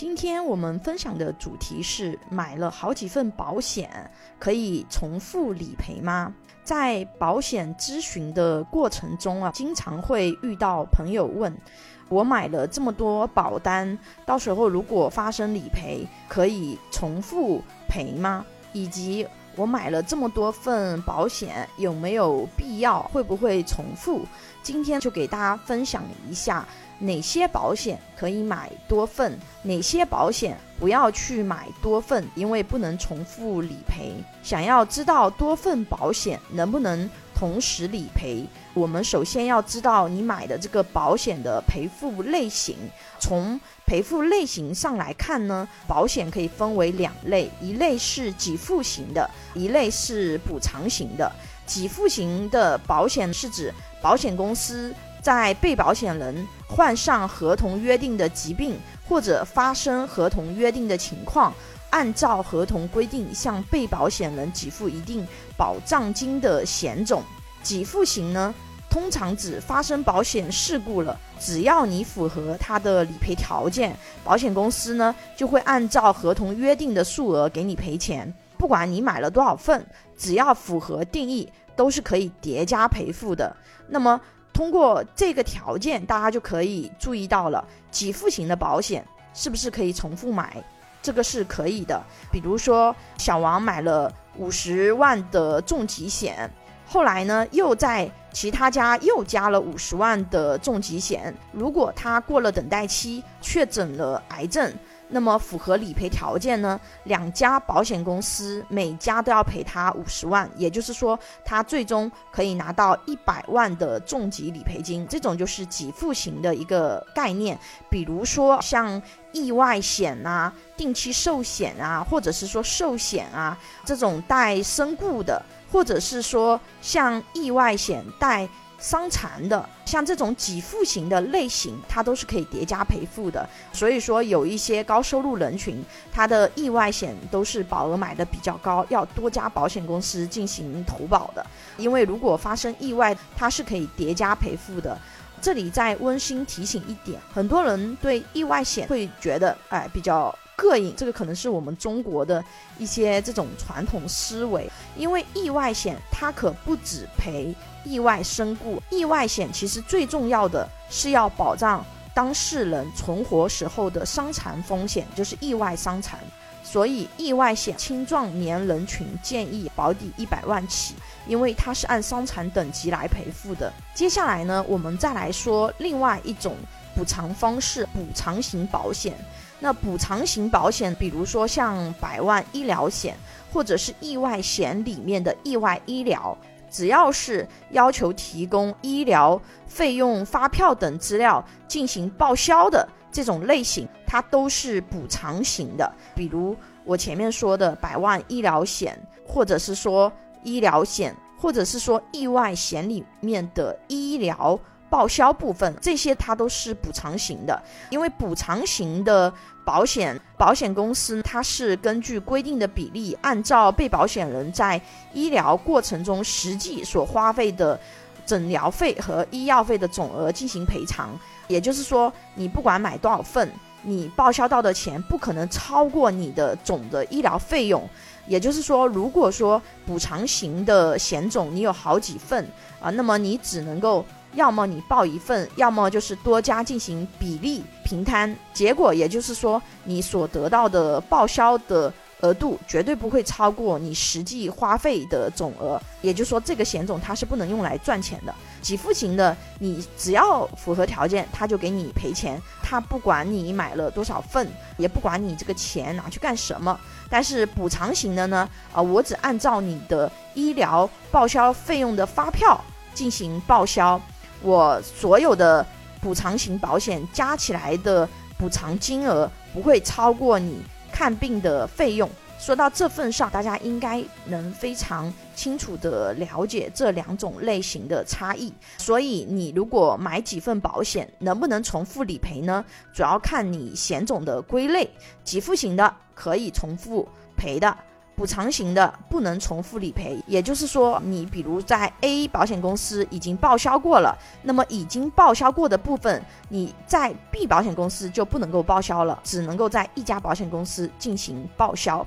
今天我们分享的主题是买了好几份保险，可以重复理赔吗？在保险咨询的过程中啊，经常会遇到朋友问我买了这么多保单，到时候如果发生理赔，可以重复赔吗？以及我买了这么多份保险，有没有必要？会不会重复？今天就给大家分享一下。哪些保险可以买多份？哪些保险不要去买多份？因为不能重复理赔。想要知道多份保险能不能同时理赔，我们首先要知道你买的这个保险的赔付类型。从赔付类型上来看呢，保险可以分为两类：一类是给付型的，一类是补偿型的。给付型的保险是指保险公司。在被保险人患上合同约定的疾病或者发生合同约定的情况，按照合同规定向被保险人给付一定保障金的险种。给付型呢，通常指发生保险事故了，只要你符合它的理赔条件，保险公司呢就会按照合同约定的数额给你赔钱。不管你买了多少份，只要符合定义，都是可以叠加赔付的。那么。通过这个条件，大家就可以注意到了，给付型的保险是不是可以重复买？这个是可以的。比如说，小王买了五十万的重疾险，后来呢，又在其他家又加了五十万的重疾险。如果他过了等待期，确诊了癌症。那么符合理赔条件呢？两家保险公司每家都要赔他五十万，也就是说，他最终可以拿到一百万的重疾理赔金。这种就是给付型的一个概念。比如说像意外险啊、定期寿险啊，或者是说寿险啊这种带身故的，或者是说像意外险带。伤残的，像这种给付型的类型，它都是可以叠加赔付的。所以说，有一些高收入人群，他的意外险都是保额买的比较高，要多家保险公司进行投保的。因为如果发生意外，它是可以叠加赔付的。这里再温馨提醒一点，很多人对意外险会觉得，哎，比较。膈应，这个可能是我们中国的一些这种传统思维。因为意外险它可不止赔意外身故，意外险其实最重要的是要保障当事人存活时候的伤残风险，就是意外伤残。所以意外险青壮年人群建议保底一百万起，因为它是按伤残等级来赔付的。接下来呢，我们再来说另外一种补偿方式——补偿型保险。那补偿型保险，比如说像百万医疗险，或者是意外险里面的意外医疗，只要是要求提供医疗费用发票等资料进行报销的这种类型，它都是补偿型的。比如我前面说的百万医疗险，或者是说医疗险，或者是说意外险里面的医疗。报销部分，这些它都是补偿型的，因为补偿型的保险，保险公司它是根据规定的比例，按照被保险人在医疗过程中实际所花费的诊疗费和医药费的总额进行赔偿。也就是说，你不管买多少份，你报销到的钱不可能超过你的总的医疗费用。也就是说，如果说补偿型的险种你有好几份啊，那么你只能够。要么你报一份，要么就是多家进行比例平摊，结果也就是说，你所得到的报销的额度绝对不会超过你实际花费的总额。也就是说，这个险种它是不能用来赚钱的。给付型的，你只要符合条件，他就给你赔钱，他不管你买了多少份，也不管你这个钱拿去干什么。但是补偿型的呢，啊，我只按照你的医疗报销费用的发票进行报销。我所有的补偿型保险加起来的补偿金额不会超过你看病的费用。说到这份上，大家应该能非常清楚的了解这两种类型的差异。所以，你如果买几份保险，能不能重复理赔呢？主要看你险种的归类。给付型的可以重复赔的。补偿型的不能重复理赔，也就是说，你比如在 A 保险公司已经报销过了，那么已经报销过的部分，你在 B 保险公司就不能够报销了，只能够在一家保险公司进行报销。